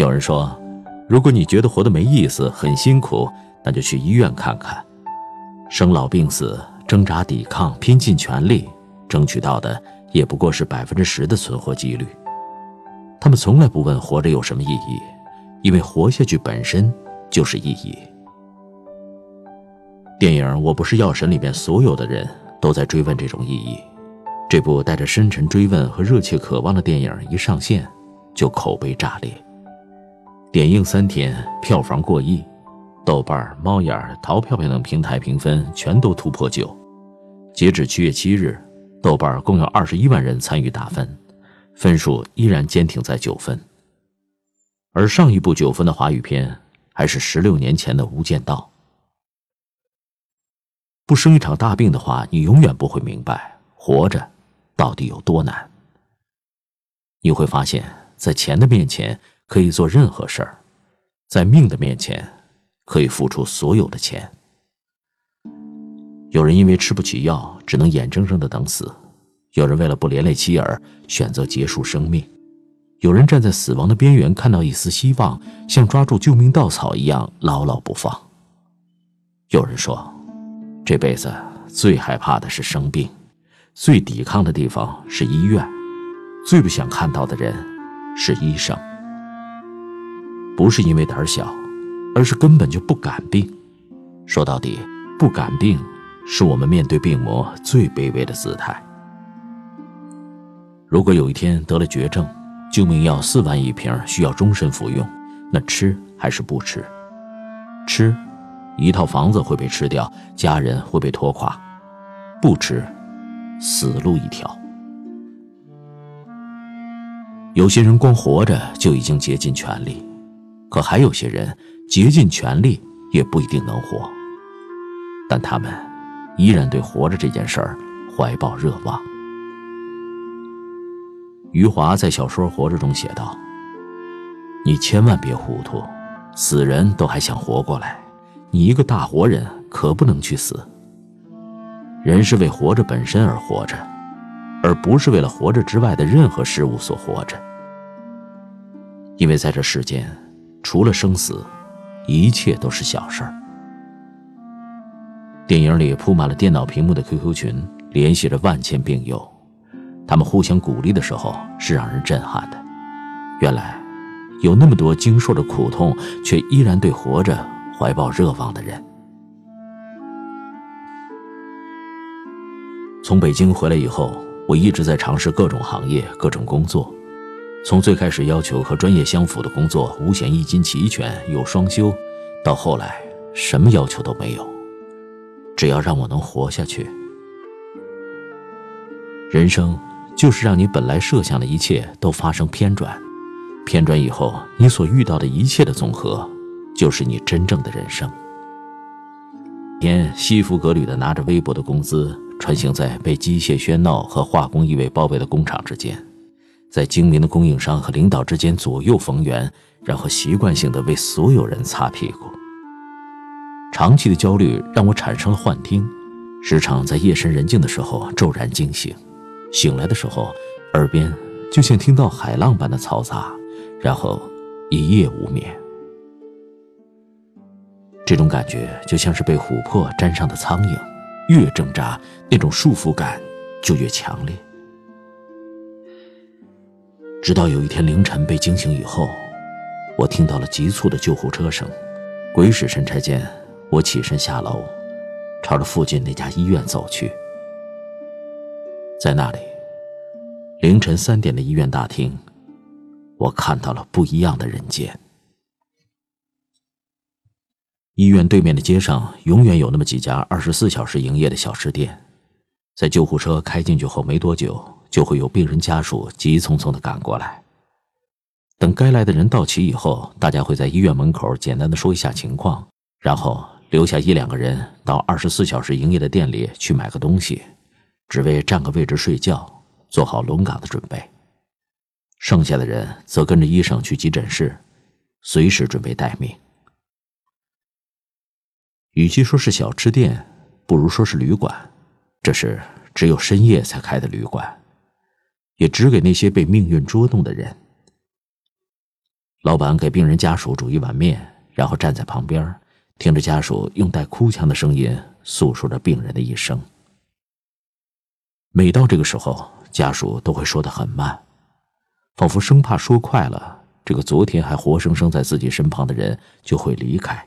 有人说，如果你觉得活得没意思、很辛苦，那就去医院看看。生老病死，挣扎抵抗，拼尽全力，争取到的也不过是百分之十的存活几率。他们从来不问活着有什么意义，因为活下去本身就是意义。电影《我不是药神》里面所有的人都在追问这种意义。这部带着深沉追问和热切渴望的电影一上线，就口碑炸裂。点映三天，票房过亿，豆瓣、猫眼、淘票票等平台评分全都突破九。截止七月七日，豆瓣共有二十一万人参与打分，分数依然坚挺在九分。而上一部九分的华语片，还是十六年前的《无间道》。不生一场大病的话，你永远不会明白活着。到底有多难？你会发现，在钱的面前可以做任何事儿，在命的面前可以付出所有的钱。有人因为吃不起药，只能眼睁睁的等死；有人为了不连累妻儿，选择结束生命；有人站在死亡的边缘，看到一丝希望，像抓住救命稻草一样牢牢不放。有人说，这辈子最害怕的是生病。最抵抗的地方是医院，最不想看到的人是医生。不是因为胆小，而是根本就不敢病。说到底，不敢病，是我们面对病魔最卑微的姿态。如果有一天得了绝症，救命药四万一瓶，需要终身服用，那吃还是不吃？吃，一套房子会被吃掉，家人会被拖垮；不吃。死路一条。有些人光活着就已经竭尽全力，可还有些人竭尽全力也不一定能活。但他们依然对活着这件事儿怀抱热望。余华在小说《活着》中写道：“你千万别糊涂，死人都还想活过来，你一个大活人可不能去死。”人是为活着本身而活着，而不是为了活着之外的任何事物所活着。因为在这世间，除了生死，一切都是小事儿。电影里铺满了电脑屏幕的 QQ 群，联系着万千病友，他们互相鼓励的时候是让人震撼的。原来，有那么多经受着苦痛却依然对活着怀抱热望的人。从北京回来以后，我一直在尝试各种行业、各种工作。从最开始要求和专业相符的工作，五险一金齐全有双休，到后来什么要求都没有，只要让我能活下去。人生就是让你本来设想的一切都发生偏转，偏转以后，你所遇到的一切的总和，就是你真正的人生。天西服革履的拿着微薄的工资。穿行在被机械喧闹和化工异味包围的工厂之间，在精明的供应商和领导之间左右逢源，然后习惯性的为所有人擦屁股。长期的焦虑让我产生了幻听，时常在夜深人静的时候骤然惊醒，醒来的时候，耳边就像听到海浪般的嘈杂，然后一夜无眠。这种感觉就像是被琥珀粘上的苍蝇。越挣扎，那种束缚感就越强烈。直到有一天凌晨被惊醒以后，我听到了急促的救护车声。鬼使神差间，我起身下楼，朝着附近那家医院走去。在那里，凌晨三点的医院大厅，我看到了不一样的人间。医院对面的街上，永远有那么几家二十四小时营业的小吃店。在救护车开进去后没多久，就会有病人家属急匆匆的赶过来。等该来的人到齐以后，大家会在医院门口简单的说一下情况，然后留下一两个人到二十四小时营业的店里去买个东西，只为占个位置睡觉，做好轮岗的准备。剩下的人则跟着医生去急诊室，随时准备待命。与其说是小吃店，不如说是旅馆。这是只有深夜才开的旅馆，也只给那些被命运捉弄的人。老板给病人家属煮一碗面，然后站在旁边，听着家属用带哭腔的声音诉说着病人的一生。每到这个时候，家属都会说得很慢，仿佛生怕说快了，这个昨天还活生生在自己身旁的人就会离开。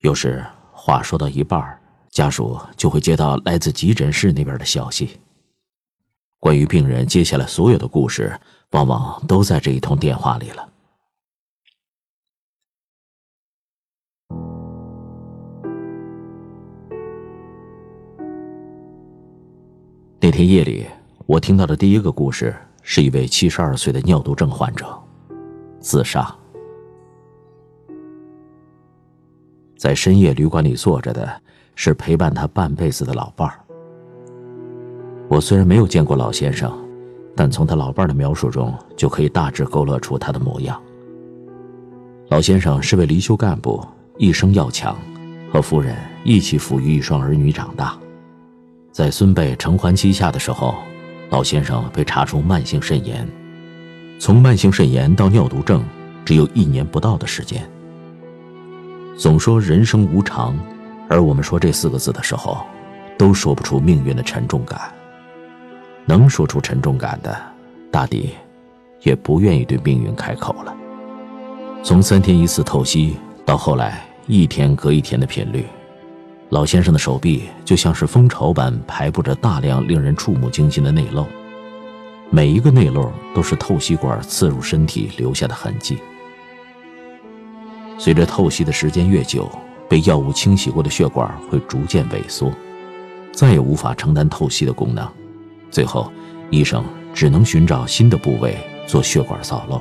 有时话说到一半，家属就会接到来自急诊室那边的消息。关于病人接下来所有的故事，往往都在这一通电话里了。那天夜里，我听到的第一个故事是一位七十二岁的尿毒症患者自杀。在深夜旅馆里坐着的是陪伴他半辈子的老伴儿。我虽然没有见过老先生，但从他老伴的描述中就可以大致勾勒出他的模样。老先生是位离休干部，一生要强，和夫人一起抚育一双儿女长大。在孙辈承欢膝下的时候，老先生被查出慢性肾炎。从慢性肾炎到尿毒症，只有一年不到的时间。总说人生无常，而我们说这四个字的时候，都说不出命运的沉重感。能说出沉重感的，大抵也不愿意对命运开口了。从三天一次透析，到后来一天隔一天的频率。老先生的手臂就像是蜂巢般排布着大量令人触目惊心的内漏，每一个内漏都是透析管刺入身体留下的痕迹。随着透析的时间越久，被药物清洗过的血管会逐渐萎缩，再也无法承担透析的功能。最后，医生只能寻找新的部位做血管造瘘。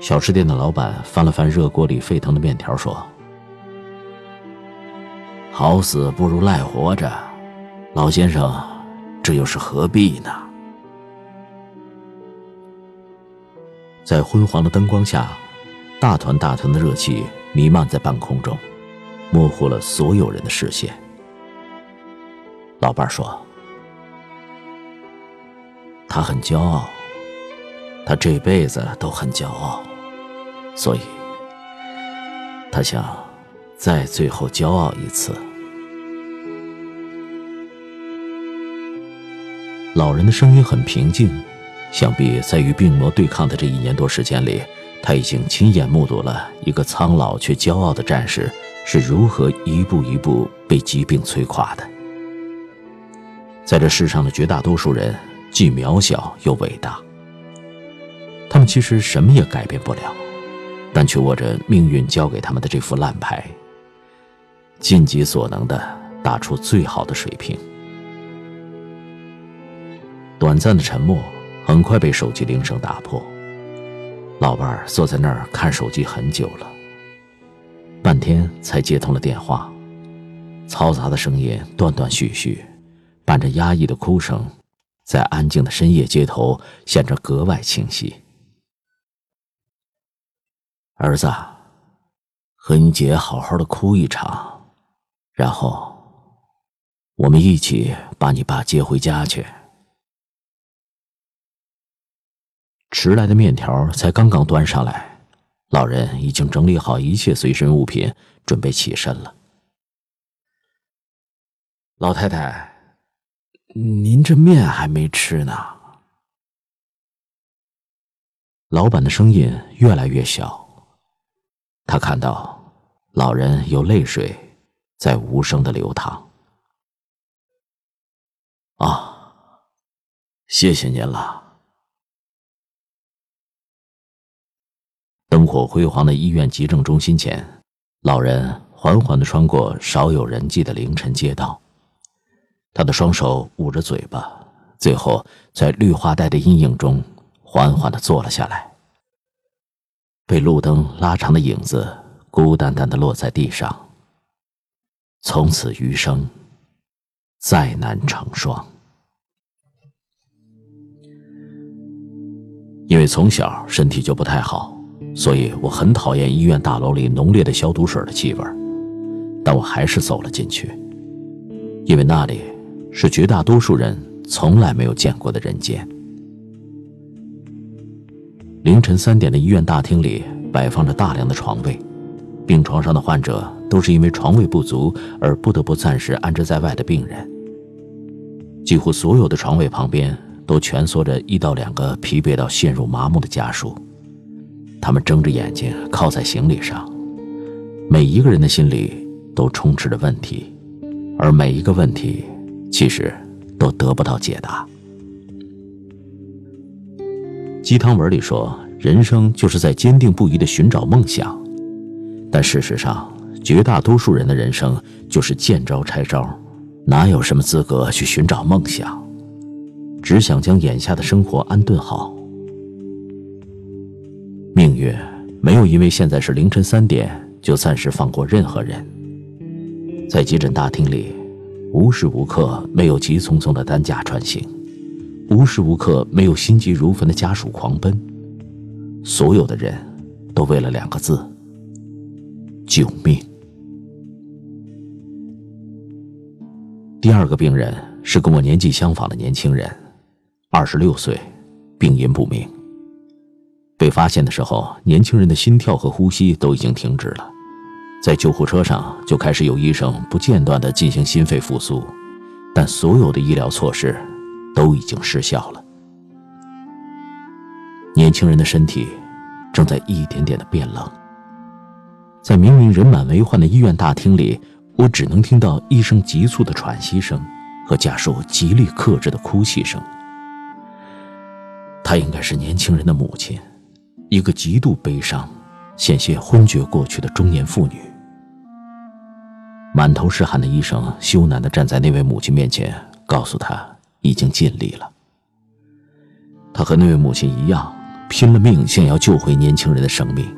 小吃店的老板翻了翻热锅里沸腾的面条，说。好死不如赖活着，老先生，这又是何必呢？在昏黄的灯光下，大团大团的热气弥漫在半空中，模糊了所有人的视线。老伴说：“他很骄傲，他这辈子都很骄傲，所以，他想。”再最后骄傲一次。老人的声音很平静，想必在与病魔对抗的这一年多时间里，他已经亲眼目睹了一个苍老却骄傲的战士是如何一步一步被疾病摧垮的。在这世上的绝大多数人，既渺小又伟大，他们其实什么也改变不了，但却握着命运交给他们的这副烂牌。尽己所能的打出最好的水平。短暂的沉默很快被手机铃声打破。老伴儿坐在那儿看手机很久了，半天才接通了电话。嘈杂的声音断断续续，伴着压抑的哭声，在安静的深夜街头显得格外清晰。儿子，和你姐好好的哭一场。然后，我们一起把你爸接回家去。迟来的面条才刚刚端上来，老人已经整理好一切随身物品，准备起身了。老太太，您这面还没吃呢。老板的声音越来越小，他看到老人有泪水。在无声的流淌。啊，谢谢您了。灯火辉煌的医院急症中心前，老人缓缓的穿过少有人迹的凌晨街道，他的双手捂着嘴巴，最后在绿化带的阴影中缓缓的坐了下来。被路灯拉长的影子孤单单的落在地上。从此余生，再难成双。因为从小身体就不太好，所以我很讨厌医院大楼里浓烈的消毒水的气味但我还是走了进去，因为那里是绝大多数人从来没有见过的人间。凌晨三点的医院大厅里摆放着大量的床位，病床上的患者都是因为床位不足而不得不暂时安置在外的病人。几乎所有的床位旁边都蜷缩着一到两个疲惫到陷入麻木的家属，他们睁着眼睛靠在行李上，每一个人的心里都充斥着问题，而每一个问题其实都得不到解答。鸡汤文里说，人生就是在坚定不移的寻找梦想，但事实上，绝大多数人的人生就是见招拆招，哪有什么资格去寻找梦想？只想将眼下的生活安顿好。命运没有因为现在是凌晨三点就暂时放过任何人。在急诊大厅里，无时无刻没有急匆匆的担架穿行。无时无刻没有心急如焚的家属狂奔，所有的人都为了两个字：救命。第二个病人是跟我年纪相仿的年轻人，二十六岁，病因不明。被发现的时候，年轻人的心跳和呼吸都已经停止了，在救护车上就开始有医生不间断的进行心肺复苏，但所有的医疗措施。都已经失效了。年轻人的身体正在一点点的变冷。在明明人满为患的医院大厅里，我只能听到医生急促的喘息声和家属极力克制的哭泣声。她应该是年轻人的母亲，一个极度悲伤、险些昏厥过去的中年妇女。满头是汗的医生羞赧的站在那位母亲面前，告诉她。已经尽力了。他和那位母亲一样，拼了命想要救回年轻人的生命，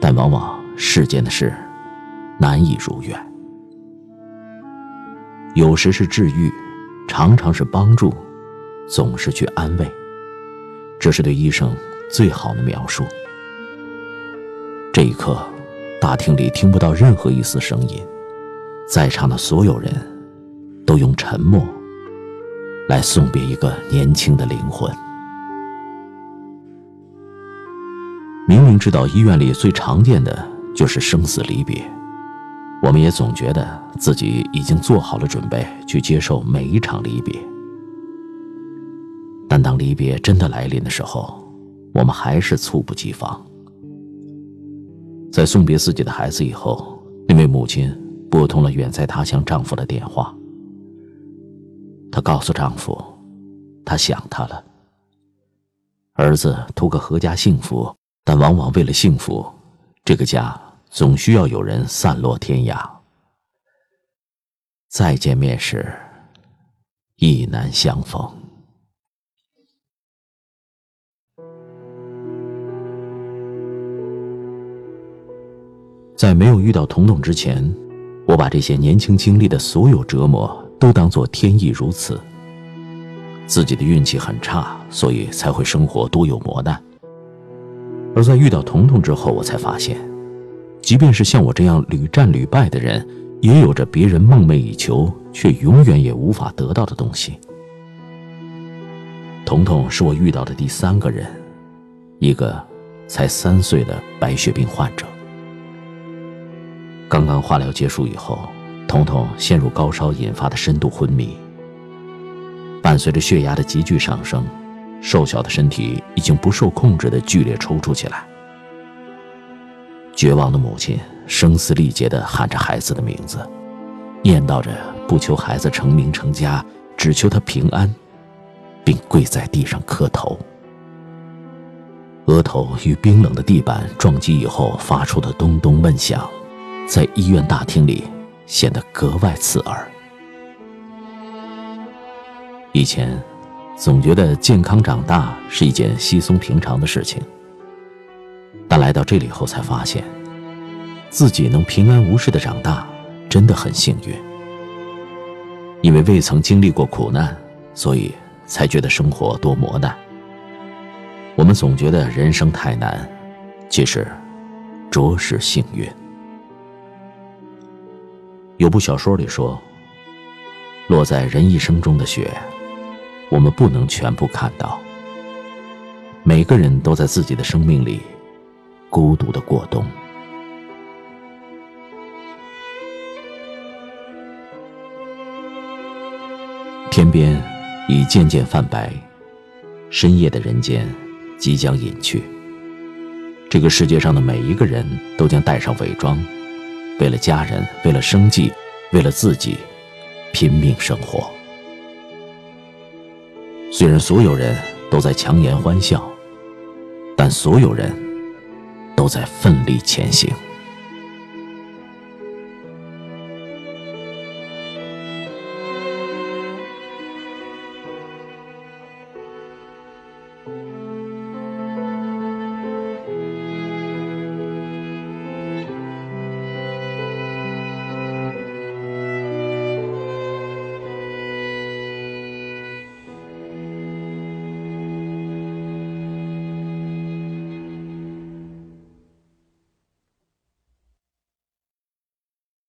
但往往世间的事难以如愿。有时是治愈，常常是帮助，总是去安慰，这是对医生最好的描述。这一刻，大厅里听不到任何一丝声音，在场的所有人都用沉默。来送别一个年轻的灵魂。明明知道医院里最常见的就是生死离别，我们也总觉得自己已经做好了准备去接受每一场离别。但当离别真的来临的时候，我们还是猝不及防。在送别自己的孩子以后，那位母亲拨通了远在他乡丈夫的电话。她告诉丈夫，她想他了。儿子图个阖家幸福，但往往为了幸福，这个家总需要有人散落天涯。再见面时，亦难相逢。在没有遇到彤彤之前，我把这些年轻经历的所有折磨。都当作天意如此。自己的运气很差，所以才会生活多有磨难。而在遇到彤彤之后，我才发现，即便是像我这样屡战屡败的人，也有着别人梦寐以求却永远也无法得到的东西。彤彤是我遇到的第三个人，一个才三岁的白血病患者。刚刚化疗结束以后。彤彤陷入高烧引发的深度昏迷，伴随着血压的急剧上升，瘦小的身体已经不受控制的剧烈抽搐起来。绝望的母亲声嘶力竭地喊着孩子的名字，念叨着不求孩子成名成家，只求他平安，并跪在地上磕头。额头与冰冷的地板撞击以后发出的咚咚闷响，在医院大厅里。显得格外刺耳。以前，总觉得健康长大是一件稀松平常的事情，但来到这里后才发现，自己能平安无事的长大，真的很幸运。因为未曾经历过苦难，所以才觉得生活多磨难。我们总觉得人生太难，其实，着实幸运。有部小说里说：“落在人一生中的雪，我们不能全部看到，每个人都在自己的生命里孤独的过冬。天边已渐渐泛白，深夜的人间即将隐去。这个世界上的每一个人都将戴上伪装，为了家人，为了生计，为了自己，拼命生活。虽然所有人都在强颜欢笑，但所有人都在奋力前行。